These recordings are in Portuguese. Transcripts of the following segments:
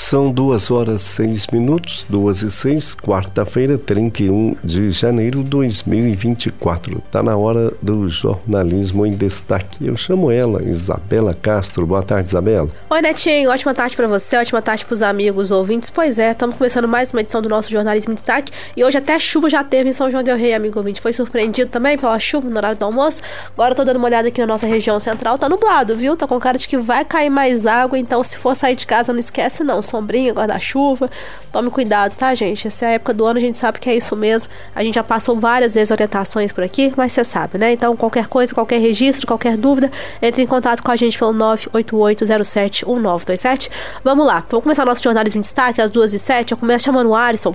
São duas horas seis minutos, duas e seis, quarta-feira, 31 de janeiro de 2024. Está na hora do jornalismo em destaque. Eu chamo ela, Isabela Castro. Boa tarde, Isabela. Oi, Netinho. Ótima tarde para você, ótima tarde para os amigos ouvintes. Pois é, estamos começando mais uma edição do nosso jornalismo em destaque. E hoje até chuva já teve em São João del Rei, amigo ouvinte. Foi surpreendido também pela chuva no horário do almoço. Agora eu tô dando uma olhada aqui na nossa região central. Tá nublado, viu? Tá com cara de que vai cair mais água. Então, se for sair de casa, não esquece não sombrinha, guarda-chuva. Tome cuidado, tá, gente? Essa é a época do ano, a gente sabe que é isso mesmo. A gente já passou várias vezes orientações por aqui, mas você sabe, né? Então, qualquer coisa, qualquer registro, qualquer dúvida, entre em contato com a gente pelo 988071927. Vamos lá, vamos começar nosso jornalismo em destaque às 2h07. Eu começo chamando o Alisson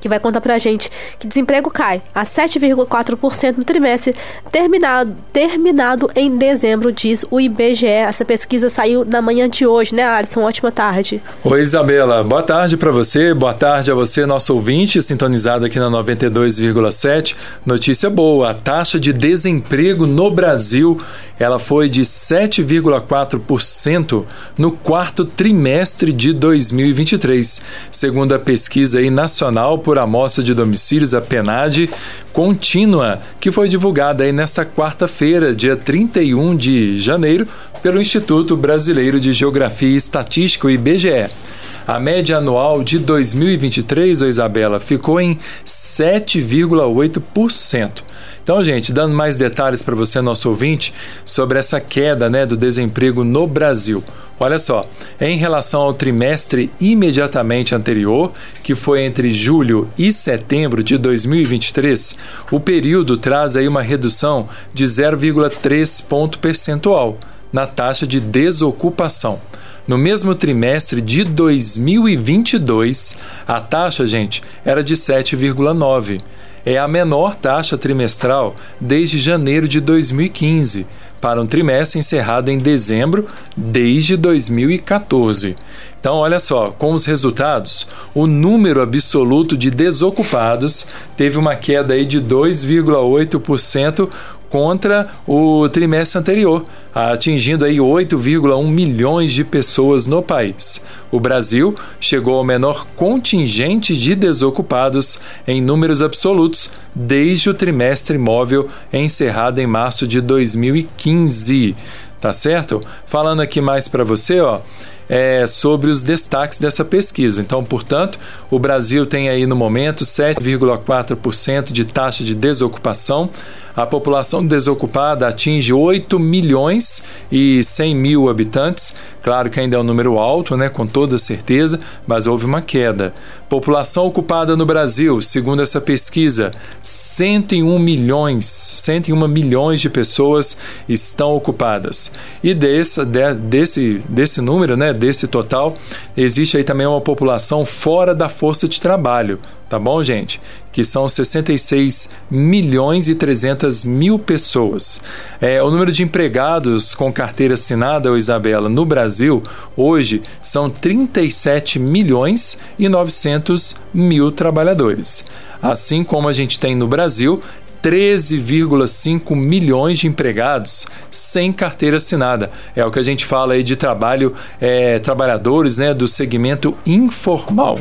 que vai contar pra gente que desemprego cai a 7,4% no trimestre terminado, terminado em dezembro, diz o IBGE. Essa pesquisa saiu na manhã de hoje, né, Alisson? Ótima tarde. Oi, Isabela. Boa tarde para você, boa tarde a você, nosso ouvinte, sintonizado aqui na 92,7. Notícia boa: a taxa de desemprego no Brasil ela foi de 7,4% no quarto trimestre de 2023, segundo a pesquisa aí nacional por amostra de domicílios, a PENAD, contínua, que foi divulgada aí nesta quarta-feira, dia 31 de janeiro, pelo Instituto Brasileiro de Geografia e Estatística, o IBGE. A média anual de 2023, ô Isabela, ficou em 7,8%. Então, gente, dando mais detalhes para você, nosso ouvinte, sobre essa queda né, do desemprego no Brasil. Olha só, em relação ao trimestre imediatamente anterior, que foi entre julho e setembro de 2023, o período traz aí uma redução de 0,3 ponto percentual na taxa de desocupação. No mesmo trimestre de 2022, a taxa, gente, era de 7,9 é a menor taxa trimestral desde janeiro de 2015, para um trimestre encerrado em dezembro desde 2014. Então, olha só, com os resultados, o número absoluto de desocupados teve uma queda aí de 2,8% contra o trimestre anterior, atingindo aí 8,1 milhões de pessoas no país. O Brasil chegou ao menor contingente de desocupados em números absolutos desde o trimestre móvel encerrado em março de 2015. Tá certo? Falando aqui mais para você, ó, é, sobre os destaques dessa pesquisa. Então, portanto, o Brasil tem aí no momento 7,4% de taxa de desocupação. A população desocupada atinge 8 milhões e 100 mil habitantes. Claro que ainda é um número alto, né, com toda certeza, mas houve uma queda. População ocupada no Brasil, segundo essa pesquisa, 101 milhões, 101 milhões de pessoas estão ocupadas. E desse, de, desse, desse número, né, desse total, existe aí também uma população fora da força de trabalho, tá bom, gente? Que são 66 milhões e 300 mil pessoas. É, o número de empregados com carteira assinada, Isabela, no Brasil, hoje, são 37 milhões e 900 mil trabalhadores. Assim como a gente tem no Brasil 13,5 milhões de empregados sem carteira assinada. É o que a gente fala aí de trabalho, é, trabalhadores né, do segmento informal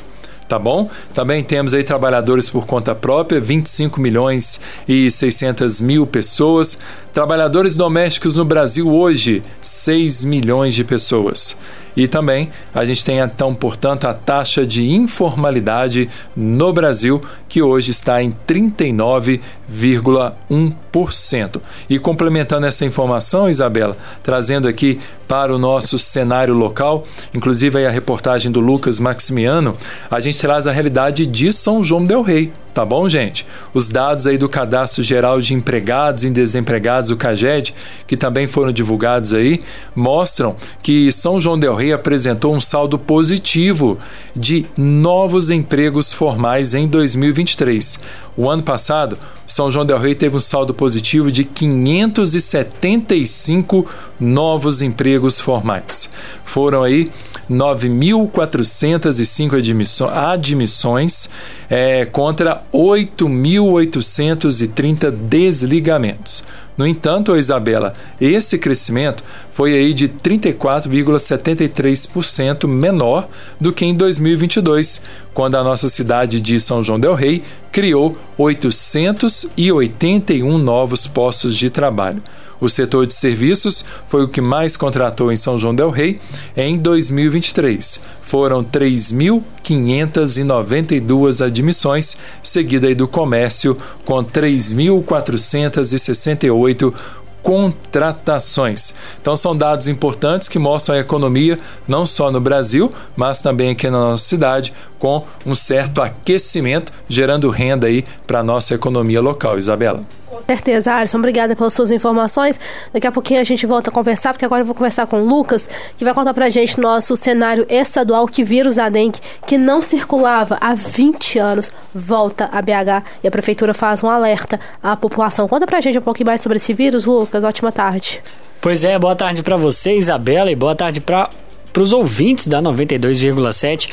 tá bom? Também temos aí trabalhadores por conta própria, 25 milhões e 600 mil pessoas. Trabalhadores domésticos no Brasil hoje, 6 milhões de pessoas. E também a gente tem então, portanto, a taxa de informalidade no Brasil, que hoje está em 39,1%. E complementando essa informação, Isabela, trazendo aqui para o nosso cenário local, inclusive a reportagem do Lucas Maximiano, a gente traz a realidade de São João del Rei tá bom, gente? Os dados aí do Cadastro Geral de Empregados e Desempregados, o CAGED, que também foram divulgados aí, mostram que São João del Rei apresentou um saldo positivo de novos empregos formais em 2023. O ano passado, São João del Rei teve um saldo positivo de 575 novos empregos formais. Foram aí 9.405 admissões é, contra 8.830 desligamentos. No entanto, Isabela, esse crescimento foi aí de 34,73% menor do que em 2022, quando a nossa cidade de São João del Rei criou 881 novos postos de trabalho. O setor de serviços foi o que mais contratou em São João del Rei em 2023. Foram 3.592 admissões, seguida do comércio com 3.468 contratações. Então são dados importantes que mostram a economia não só no Brasil, mas também aqui na nossa cidade, com um certo aquecimento, gerando renda aí para a nossa economia local. Isabela. Com certeza, Alisson. Obrigada pelas suas informações. Daqui a pouquinho a gente volta a conversar, porque agora eu vou conversar com o Lucas, que vai contar pra gente nosso cenário estadual que vírus da dengue, que não circulava há 20 anos, volta a BH e a prefeitura faz um alerta à população. Conta pra gente um pouquinho mais sobre esse vírus, Lucas. Ótima tarde. Pois é, boa tarde para você, Isabela, e boa tarde para os ouvintes da 92,7.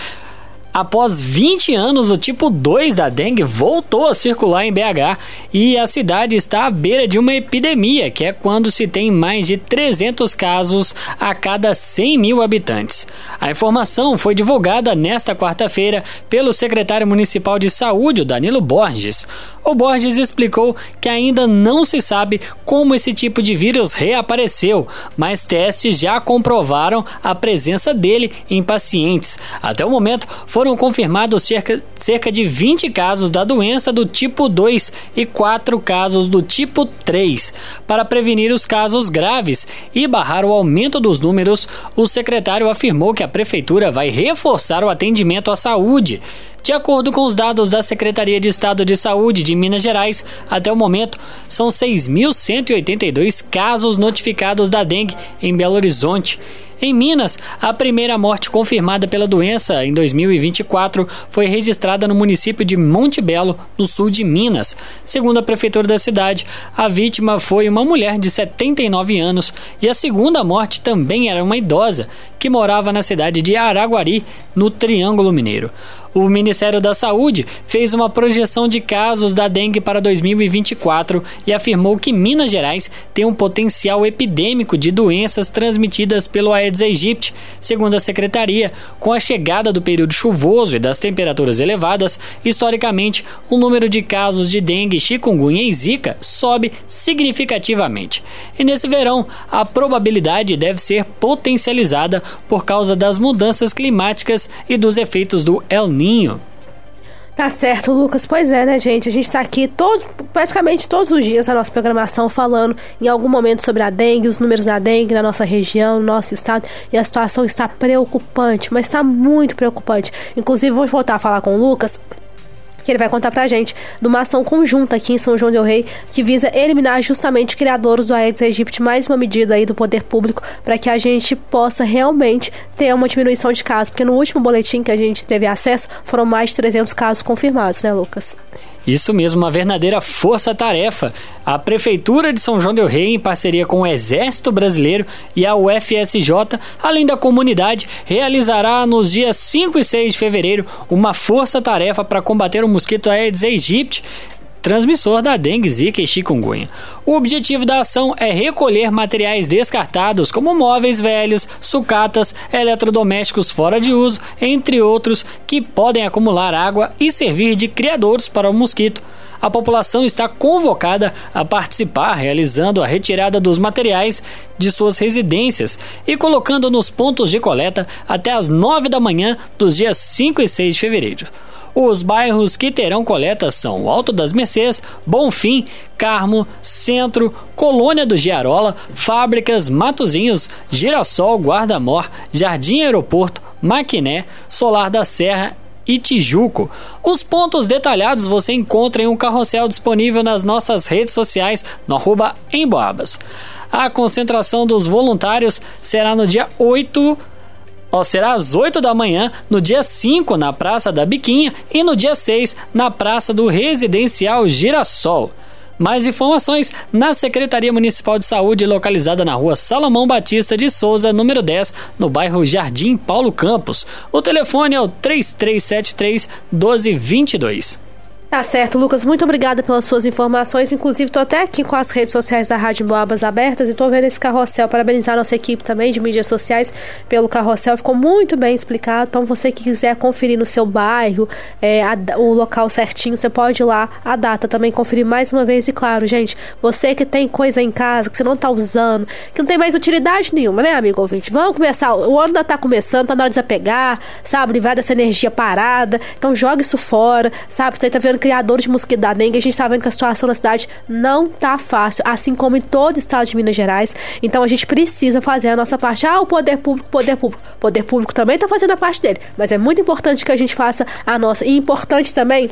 Após 20 anos, o tipo 2 da dengue voltou a circular em BH e a cidade está à beira de uma epidemia, que é quando se tem mais de 300 casos a cada 100 mil habitantes. A informação foi divulgada nesta quarta-feira pelo secretário municipal de saúde, Danilo Borges. O Borges explicou que ainda não se sabe como esse tipo de vírus reapareceu, mas testes já comprovaram a presença dele em pacientes. Até o momento, foram foram confirmados cerca, cerca de 20 casos da doença do tipo 2 e 4 casos do tipo 3. Para prevenir os casos graves e barrar o aumento dos números, o secretário afirmou que a prefeitura vai reforçar o atendimento à saúde. De acordo com os dados da Secretaria de Estado de Saúde de Minas Gerais, até o momento são 6.182 casos notificados da dengue em Belo Horizonte. Em Minas, a primeira morte confirmada pela doença em 2024 foi registrada no município de Monte Belo, no sul de Minas. Segundo a prefeitura da cidade, a vítima foi uma mulher de 79 anos e a segunda morte também era uma idosa que morava na cidade de Araguari, no Triângulo Mineiro. O Ministério da Saúde fez uma projeção de casos da dengue para 2024 e afirmou que Minas Gerais tem um potencial epidêmico de doenças transmitidas pelo Aedes aegypti. Segundo a secretaria, com a chegada do período chuvoso e das temperaturas elevadas, historicamente, o número de casos de dengue, chikungunya e zika sobe significativamente. E nesse verão, a probabilidade deve ser potencializada por causa das mudanças climáticas e dos efeitos do El Niño. Tá certo, Lucas. Pois é, né, gente? A gente tá aqui todo, praticamente todos os dias na nossa programação falando em algum momento sobre a dengue, os números da dengue na nossa região, no nosso estado. E a situação está preocupante, mas está muito preocupante. Inclusive, vou voltar a falar com o Lucas que ele vai contar pra gente de uma ação conjunta aqui em São João del Rei que visa eliminar justamente criadores do Aedes aegypti, mais uma medida aí do poder público para que a gente possa realmente ter uma diminuição de casos, porque no último boletim que a gente teve acesso foram mais de 300 casos confirmados, né, Lucas? Isso mesmo, uma verdadeira força-tarefa. A Prefeitura de São João Del Rei, em parceria com o Exército Brasileiro e a UFSJ, além da comunidade, realizará nos dias 5 e 6 de fevereiro uma força-tarefa para combater o mosquito Aedes aegypti, transmissor da dengue, zika e chikungunya. O objetivo da ação é recolher materiais descartados como móveis velhos, sucatas, eletrodomésticos fora de uso, entre outros, que podem acumular água e servir de criadores para o mosquito. A população está convocada a participar, realizando a retirada dos materiais de suas residências e colocando nos pontos de coleta até as 9 da manhã dos dias 5 e 6 de fevereiro. Os bairros que terão coletas são Alto das Mercês, Bonfim, Carmo, Centro, Colônia do Giarola, Fábricas, Matozinhos, Girassol, Guarda-Mor, Jardim Aeroporto, Maquiné, Solar da Serra e Tijuco. Os pontos detalhados você encontra em um carrossel disponível nas nossas redes sociais no arroba Emboabas. A concentração dos voluntários será no dia 8 Ó, será às 8 da manhã, no dia 5 na Praça da Biquinha e no dia 6 na Praça do Residencial Girassol. Mais informações na Secretaria Municipal de Saúde, localizada na rua Salomão Batista de Souza, número 10, no bairro Jardim Paulo Campos. O telefone é o 3373 1222. Tá certo, Lucas. Muito obrigada pelas suas informações. Inclusive, estou até aqui com as redes sociais da Rádio Boabas abertas e estou vendo esse carrossel. Parabenizar a nossa equipe também de mídias sociais pelo carrossel. Ficou muito bem explicado. Então, você que quiser conferir no seu bairro é, a, o local certinho, você pode ir lá, a data também, conferir mais uma vez. E claro, gente, você que tem coisa em casa que você não está usando, que não tem mais utilidade nenhuma, né, amigo ouvinte? Vamos começar. O ano ainda está começando, tá na hora de desapegar, sabe? Livrar dessa energia parada. Então, joga isso fora, sabe? Você tá vendo criadores de mosquito da dengue, a gente está vendo que a situação na cidade não tá fácil, assim como em todo o estado de Minas Gerais. Então a gente precisa fazer a nossa parte. Ah, o poder público, poder público. O poder público também está fazendo a parte dele, mas é muito importante que a gente faça a nossa. E importante também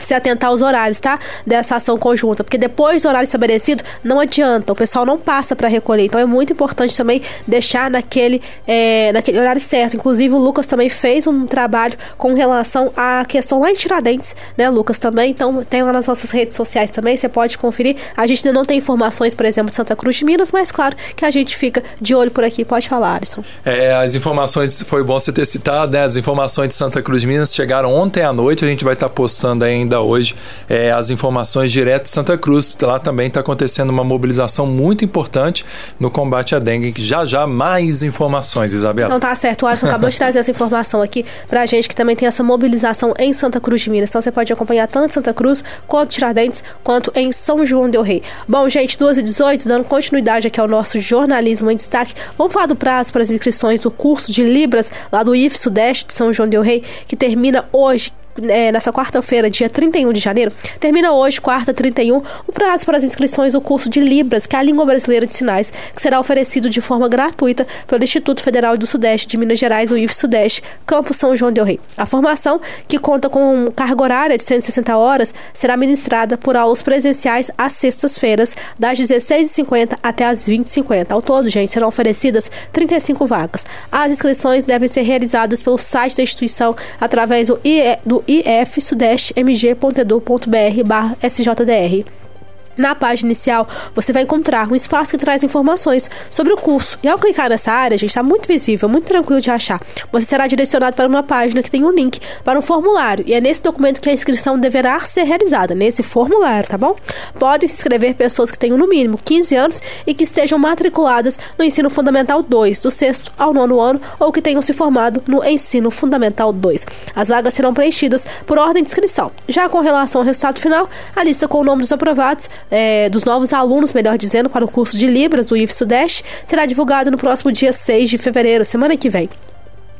se atentar aos horários, tá? Dessa ação conjunta, porque depois do horário estabelecido não adianta, o pessoal não passa para recolher. Então é muito importante também deixar naquele, é, naquele horário certo. Inclusive o Lucas também fez um trabalho com relação à questão lá em Tiradentes, né, Lucas também. Então tem lá nas nossas redes sociais também, você pode conferir. A gente ainda não tem informações, por exemplo, de Santa Cruz de Minas, mas claro que a gente fica de olho por aqui. Pode falar, Alisson. É, as informações, foi bom você ter citado, né? As informações de Santa Cruz de Minas chegaram ontem à noite, a gente vai estar postando aí ainda hoje é, as informações direto de Santa Cruz. Lá também está acontecendo uma mobilização muito importante no combate à dengue. Já já mais informações, Isabela. Então tá certo, o Alisson acabou de trazer essa informação aqui pra gente que também tem essa mobilização em Santa Cruz de Minas. Então você pode acompanhar tanto Santa Cruz quanto Tiradentes, quanto em São João del Rei. Bom, gente, 2 e 18 dando continuidade aqui ao nosso jornalismo em destaque. Vamos falar do prazo para as inscrições do curso de Libras lá do IF Sudeste de São João del Rei, que termina hoje, é, nessa quarta-feira, dia 31 de janeiro, termina hoje, quarta 31, o prazo para as inscrições do curso de Libras, que é a língua brasileira de sinais, que será oferecido de forma gratuita pelo Instituto Federal do Sudeste de Minas Gerais, o IF Sudeste, Campo São João del Rei. A formação, que conta com carga horária de 160 horas, será ministrada por aulas presenciais às sextas-feiras, das 16h50 até as 20h50. Ao todo, gente, serão oferecidas 35 vagas. As inscrições devem ser realizadas pelo site da instituição através do, IE, do ifsudestemg.edu.br barra sjdr. Na página inicial, você vai encontrar um espaço que traz informações sobre o curso. E ao clicar nessa área, gente, está muito visível, muito tranquilo de achar. Você será direcionado para uma página que tem um link para um formulário. E é nesse documento que a inscrição deverá ser realizada, nesse formulário, tá bom? Podem se inscrever pessoas que tenham no mínimo 15 anos e que estejam matriculadas no ensino fundamental 2, do sexto ao nono ano, ou que tenham se formado no ensino fundamental 2. As vagas serão preenchidas por ordem de inscrição. Já com relação ao resultado final, a lista com o nome dos aprovados é, dos novos alunos, melhor dizendo, para o curso de Libras do IF Sudeste será divulgado no próximo dia 6 de fevereiro, semana que vem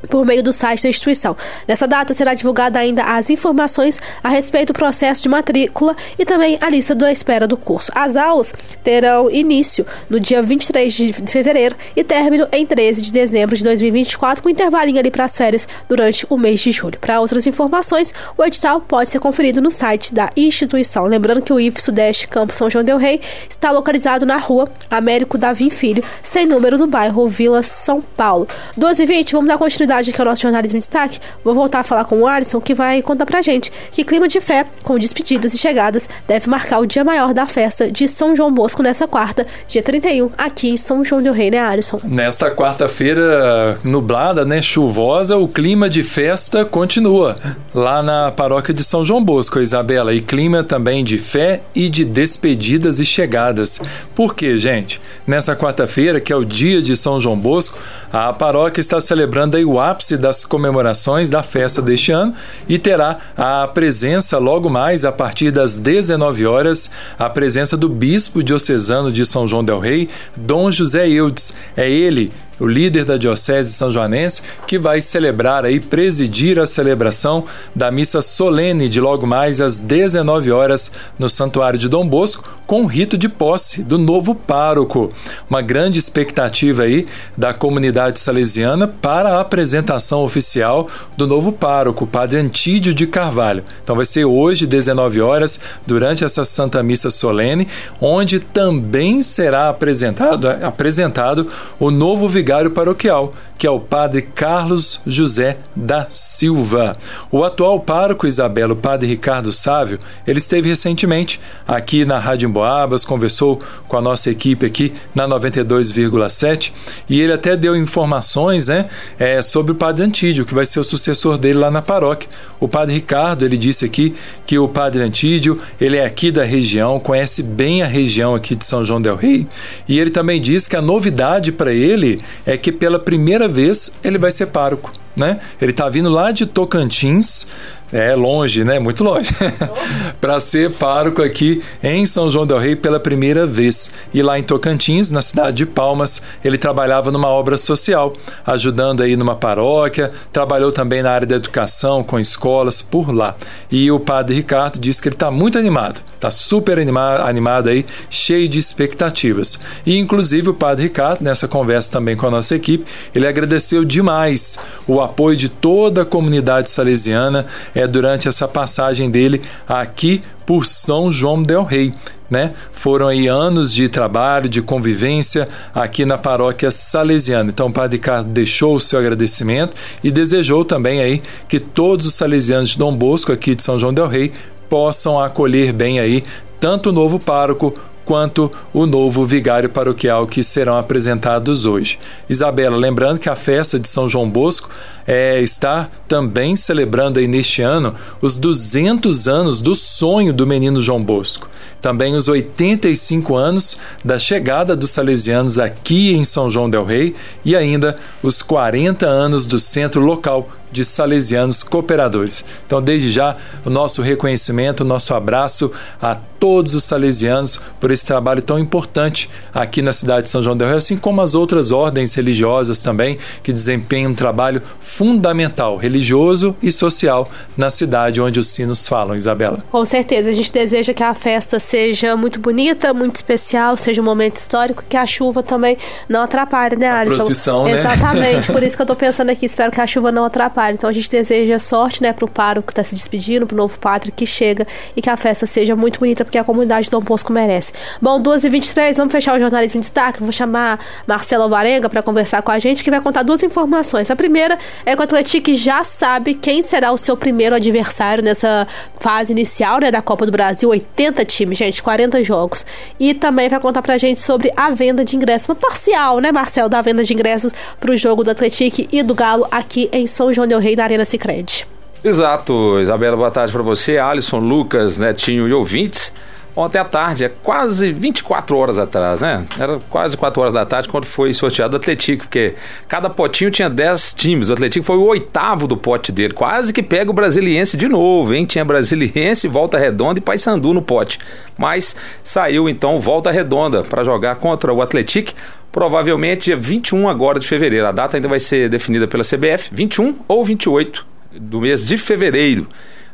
por meio do site da instituição. Nessa data será divulgada ainda as informações a respeito do processo de matrícula e também a lista da espera do curso. As aulas terão início no dia 23 de fevereiro e término em 13 de dezembro de 2024, com intervalinho ali para as férias durante o mês de julho. Para outras informações, o edital pode ser conferido no site da instituição. Lembrando que o IF Sudeste Campo São João del Rei está localizado na rua Américo Davim Filho, sem número, no bairro Vila São Paulo. 12 e 20, vamos dar continuidade que é o nosso jornalismo em destaque, vou voltar a falar com o Alisson, que vai contar pra gente que clima de fé, com despedidas e chegadas, deve marcar o dia maior da festa de São João Bosco nessa quarta, dia 31, aqui em São João del Rei, né, Alisson? Nesta quarta-feira nublada, né, chuvosa, o clima de festa continua lá na paróquia de São João Bosco, Isabela, e clima também de fé e de despedidas e chegadas. Por quê, gente? Nessa quarta-feira, que é o dia de São João Bosco, a paróquia está celebrando aí o ápice das comemorações da festa deste ano e terá a presença logo mais a partir das 19 horas a presença do bispo diocesano de São João del Rei, Dom José Eudes. É ele o líder da Diocese São Joanense, que vai celebrar aí, presidir a celebração da missa solene de logo mais às 19 horas no Santuário de Dom Bosco, com o rito de posse do novo pároco. Uma grande expectativa aí da comunidade salesiana para a apresentação oficial do novo pároco, Padre Antídio de Carvalho. Então vai ser hoje, 19 horas, durante essa Santa Missa solene, onde também será apresentado, apresentado o novo vigário vigário paroquial, que é o padre Carlos José da Silva. O atual pároco Isabela, o padre Ricardo Sávio, ele esteve recentemente aqui na Rádio Emboabas, conversou com a nossa equipe aqui na 92,7 e ele até deu informações né, é, sobre o padre Antídio, que vai ser o sucessor dele lá na paróquia. O padre Ricardo, ele disse aqui que o padre Antídio, ele é aqui da região, conhece bem a região aqui de São João del Rei e ele também disse que a novidade para ele é que pela primeira vez ele vai ser pároco. Né? Ele está vindo lá de Tocantins, é longe, né? Muito longe. para ser pároco aqui em São João del Rei pela primeira vez. E lá em Tocantins, na cidade de Palmas, ele trabalhava numa obra social, ajudando aí numa paróquia, trabalhou também na área da educação, com escolas por lá. E o padre Ricardo disse que ele está muito animado, está super animado, animado aí, cheio de expectativas. E inclusive o padre Ricardo, nessa conversa também com a nossa equipe, ele agradeceu demais o apoio de toda a comunidade salesiana é, durante essa passagem dele aqui por São João del Rei. Né? Foram aí anos de trabalho, de convivência aqui na paróquia salesiana. Então o Padre Ricardo deixou o seu agradecimento e desejou também aí que todos os salesianos de Dom Bosco aqui de São João del Rei possam acolher bem aí tanto o novo pároco quanto o novo vigário paroquial que serão apresentados hoje. Isabela, lembrando que a festa de São João Bosco é, está também celebrando aí neste ano os 200 anos do sonho do menino João Bosco. Também os 85 anos da chegada dos salesianos aqui em São João del Rei e ainda os 40 anos do centro local de salesianos cooperadores. Então, desde já, o nosso reconhecimento, o nosso abraço a todos os salesianos por esse trabalho tão importante aqui na cidade de São João del Rei, assim como as outras ordens religiosas também que desempenham um trabalho fundamental, religioso e social na cidade onde os sinos falam, Isabela. Com certeza, a gente deseja que a festa seja muito bonita, muito especial, seja um momento histórico, que a chuva também não atrapalhe, né, Alisson? A procissão, né? Exatamente, por isso que eu tô pensando aqui, espero que a chuva não atrapalhe. Então a gente deseja sorte, né, pro pároco que tá se despedindo, pro novo padre que chega e que a festa seja muito bonita, porque a comunidade do Dom Bosco merece. Bom, 2h23, vamos fechar o jornalismo em destaque, vou chamar Marcelo Varenga para conversar com a gente, que vai contar duas informações. A primeira é que o Atlético já sabe quem será o seu primeiro adversário nessa fase inicial né, da Copa do Brasil. 80 times, gente, 40 jogos. E também vai contar pra gente sobre a venda de ingressos, uma parcial, né, Marcelo, da venda de ingressos pro jogo do Atlético e do Galo aqui em São João del Rei, na Arena Sicredi. Exato, Isabela, boa tarde para você, Alisson, Lucas, Netinho e ouvintes ontem à tarde, é quase 24 horas atrás, né? Era quase 4 horas da tarde quando foi sorteado o Atlético, porque cada potinho tinha 10 times. O Atlético foi o oitavo do pote dele, quase que pega o Brasiliense de novo, hein? Tinha Brasiliense, Volta Redonda e Paysandu no pote. Mas saiu então Volta Redonda para jogar contra o Atlético provavelmente dia 21 agora de fevereiro. A data ainda vai ser definida pela CBF, 21 ou 28 do mês de fevereiro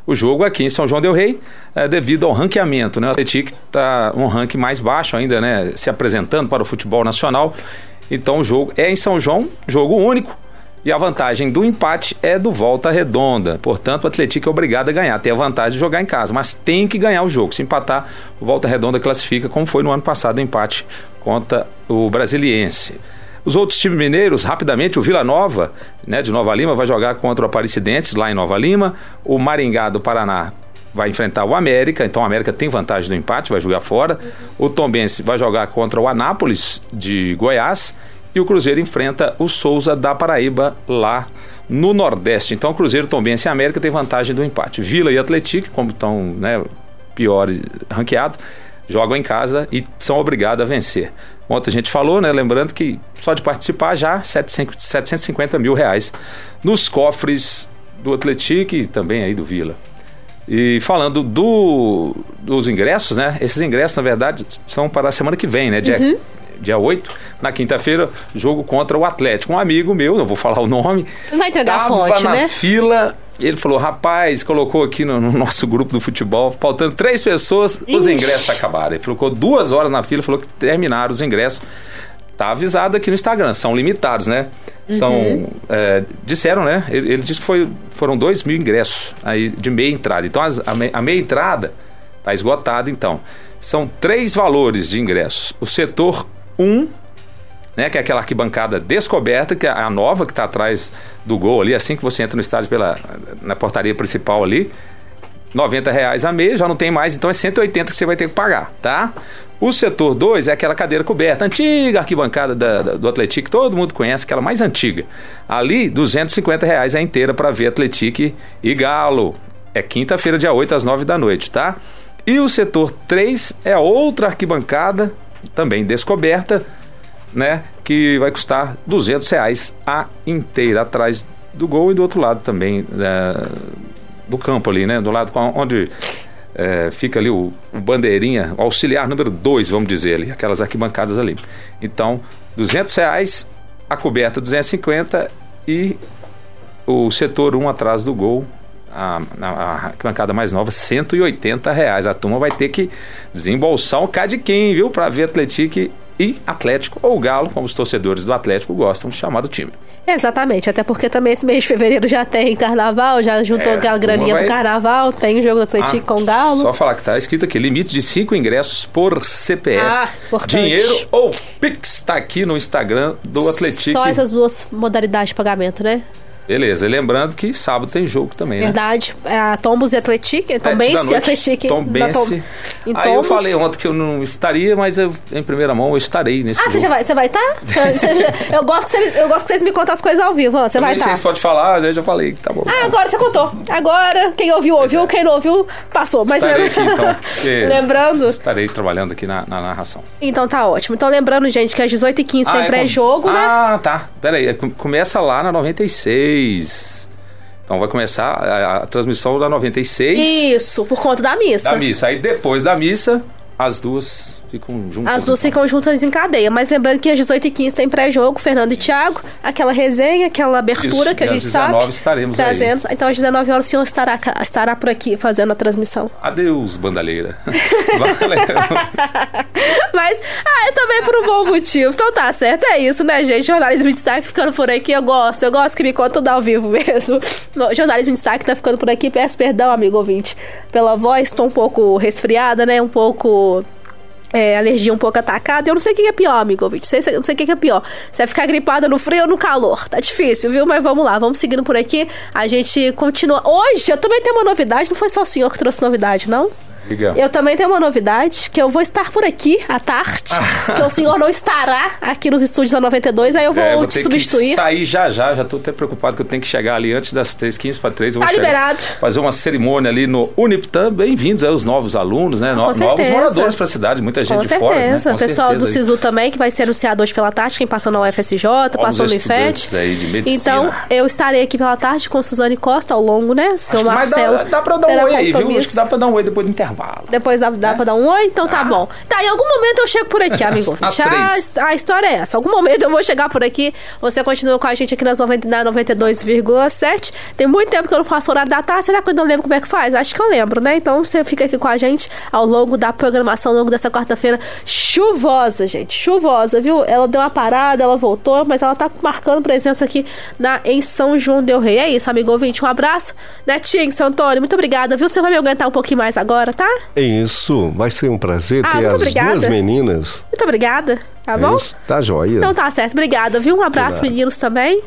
o jogo aqui em São João del Rei, é, devido ao ranqueamento. Né? O Atlético está um ranking mais baixo ainda, né? se apresentando para o futebol nacional. Então o jogo é em São João, jogo único. E a vantagem do empate é do volta redonda. Portanto, o Atlético é obrigado a ganhar. Tem a vantagem de jogar em casa, mas tem que ganhar o jogo. Se empatar, o volta redonda classifica, como foi no ano passado o empate contra o Brasiliense. Os outros times mineiros, rapidamente, o Vila Nova, né, de Nova Lima, vai jogar contra o Aparecidenses, lá em Nova Lima. O Maringá do Paraná vai enfrentar o América, então o América tem vantagem do empate, vai jogar fora. O Tombense vai jogar contra o Anápolis de Goiás. E o Cruzeiro enfrenta o Souza da Paraíba lá no Nordeste. Então o Cruzeiro, Tombense e América tem vantagem do empate. Vila e Atlético, como estão né, piores ranqueados, jogam em casa e são obrigados a vencer. Ontem a gente falou, né? Lembrando que só de participar já 750 mil reais nos cofres do Atlético e também aí do Vila. E falando do, dos ingressos, né? Esses ingressos, na verdade, são para a semana que vem, né? Dia, uhum. dia 8, na quinta-feira, jogo contra o Atlético. Um amigo meu, não vou falar o nome. Não vai entregar a fonte, na né? fila ele falou: rapaz, colocou aqui no, no, nosso grupo do futebol, faltando três pessoas, Ixi. os ingressos acabaram. Ele colocou duas horas na fila, falou que terminaram os ingressos. Tá avisado aqui no Instagram, são limitados, né? São. Uhum. É, disseram, né? Ele, ele, disse que foi, foram dois mil ingressos aí de meia entrada. Então as, a, me, a meia entrada tá esgotada, então. São três valores de ingressos. O setor 1, né? Que é aquela arquibancada descoberta, que é a nova que está atrás do gol ali, assim que você entra no estádio pela, na portaria principal ali. 90 reais a mês, já não tem mais, então é 180 que você vai ter que pagar, tá? O setor 2 é aquela cadeira coberta, antiga arquibancada da, da, do Atlético, todo mundo conhece, aquela mais antiga. Ali, 250 reais a inteira para ver Atlético e Galo. É quinta-feira, dia 8, às 9 da noite, tá? E o setor 3 é outra arquibancada, também descoberta, né? Que vai custar 200 reais a inteira, atrás do gol e do outro lado também é, do campo ali, né? Do lado onde é, fica ali o, o, bandeirinha, o auxiliar número 2, vamos dizer ali, aquelas arquibancadas ali. Então, 200 reais, a coberta 250 e o setor 1 um atrás do gol, a, arquibancada mais nova, 180 reais. A turma vai ter que desembolsar um cadiquim, viu, para ver Atlético e Atlético ou Galo, como os torcedores do Atlético gostam de chamar do time. Exatamente, até porque também esse mês de fevereiro já tem carnaval, já juntou é, aquela graninha vai... do carnaval, tem o jogo do Atlético ah, com o Galo. Só falar que tá escrito aqui, limite de 5 ingressos por CPF. Ah, importante. Dinheiro ou Pix, tá aqui no Instagram do Atlético. Só essas duas modalidades de pagamento, né? Beleza, e lembrando que sábado tem jogo também, né? Verdade. É a Tombos e Atlético, então bem se Atlético. Tombense. Tom... Aí eu falei ontem que eu não estaria, mas eu, em primeira mão eu estarei nesse Ah, jogo. você já vai, você vai estar? Tá? eu, gosto que você, eu gosto que vocês me contem as coisas ao vivo, você eu vai estar. Não sei se pode falar, já já falei, tá bom. Ah, agora você contou. Agora, quem ouviu, ouviu, quem não ouviu, passou. Mas estarei aqui, então. lembrando... Estarei trabalhando aqui na, na, narração. Então tá ótimo. Então lembrando, gente, que às 18h15 ah, tem é pré-jogo, com... né? Ah, tá. Pera aí, começa lá na 96. Então vai começar a, a, transmissão da 96. Isso, por conta da missa. Da missa. Aí depois da missa, as duas ficam juntas. As duas ficam juntas em cadeia. Mas lembrando que às 18h15 tem pré-jogo, Fernando e Thiago, aquela resenha, aquela abertura Isso, que a gente sabe. Às 19 estaremos trazendo. aí. Então às 19 horas o senhor estará, estará por aqui fazendo a transmissão. Adeus, bandaleira. Mas, ah, é também por um bom motivo. Então tá certo, é isso, né, gente? Jornalismo de destaque ficando por aqui. Eu gosto, eu gosto que me conta tudo ao vivo mesmo. No, jornalismo de destaque tá ficando por aqui. Peço perdão, amigo ouvinte, pela voz. Tô um pouco resfriada, né? Um pouco é, alergia um pouco atacada. Eu não sei o que é pior, amigo ouvinte. Não sei, não sei o que é pior. Você vai ficar gripada no frio ou no calor. Tá difícil, viu? Mas vamos lá, vamos seguindo por aqui. A gente continua. Hoje eu também tenho uma novidade. Não foi só o senhor que trouxe novidade, não? Diga. Eu também tenho uma novidade, que eu vou estar por aqui à tarde, que o senhor não estará aqui nos estúdios da 92, aí eu vou, é, vou te substituir. sair já já, já tô até preocupado que eu tenho que chegar ali antes das 3, 15 para 3. Eu vou tá liberado. Fazer uma cerimônia ali no Uniptam. Bem-vindos aí os novos alunos, né? Com novos certeza. moradores para a cidade, muita gente Com de certeza. fora. Né? Com o pessoal do SISU também, que vai ser anunciado hoje pela tarde, quem passou na UFSJ, Novos passou no IFET. Então, eu estarei aqui pela tarde com Suzane Costa ao longo, né? Seu Marcelo. Mas dá, dá pra dar um oi aí, viu? Acho que dá pra dar um oi depois do intervalo. Depois da Dá é? pra dar um oi? Então tá ah. bom. Tá, em algum momento eu chego por aqui, amigo. a, a história é essa. Algum momento eu vou chegar por aqui. Você continua com a gente aqui nas 90, na 92,7. Tem muito tempo que eu não faço horário da tarde. Será que eu não lembro como é que faz? Acho que eu lembro, né? Então você fica aqui com a gente ao longo da programação, ao longo dessa quarta-feira chuvosa, gente. Chuvosa, viu? Ela deu uma parada, ela voltou, mas ela tá marcando presença aqui na, em São João Del Rei. É isso, amigo ouvinte. Um abraço. Netinho, seu Antônio, muito obrigada, viu? Você vai me aguentar um pouquinho mais agora, tá? É isso vai ser um prazer ah, ter as obrigada. duas meninas. Muito obrigada, tá é bom? Isso, tá joia. Então tá certo, obrigada, viu? Um abraço, meninos, também.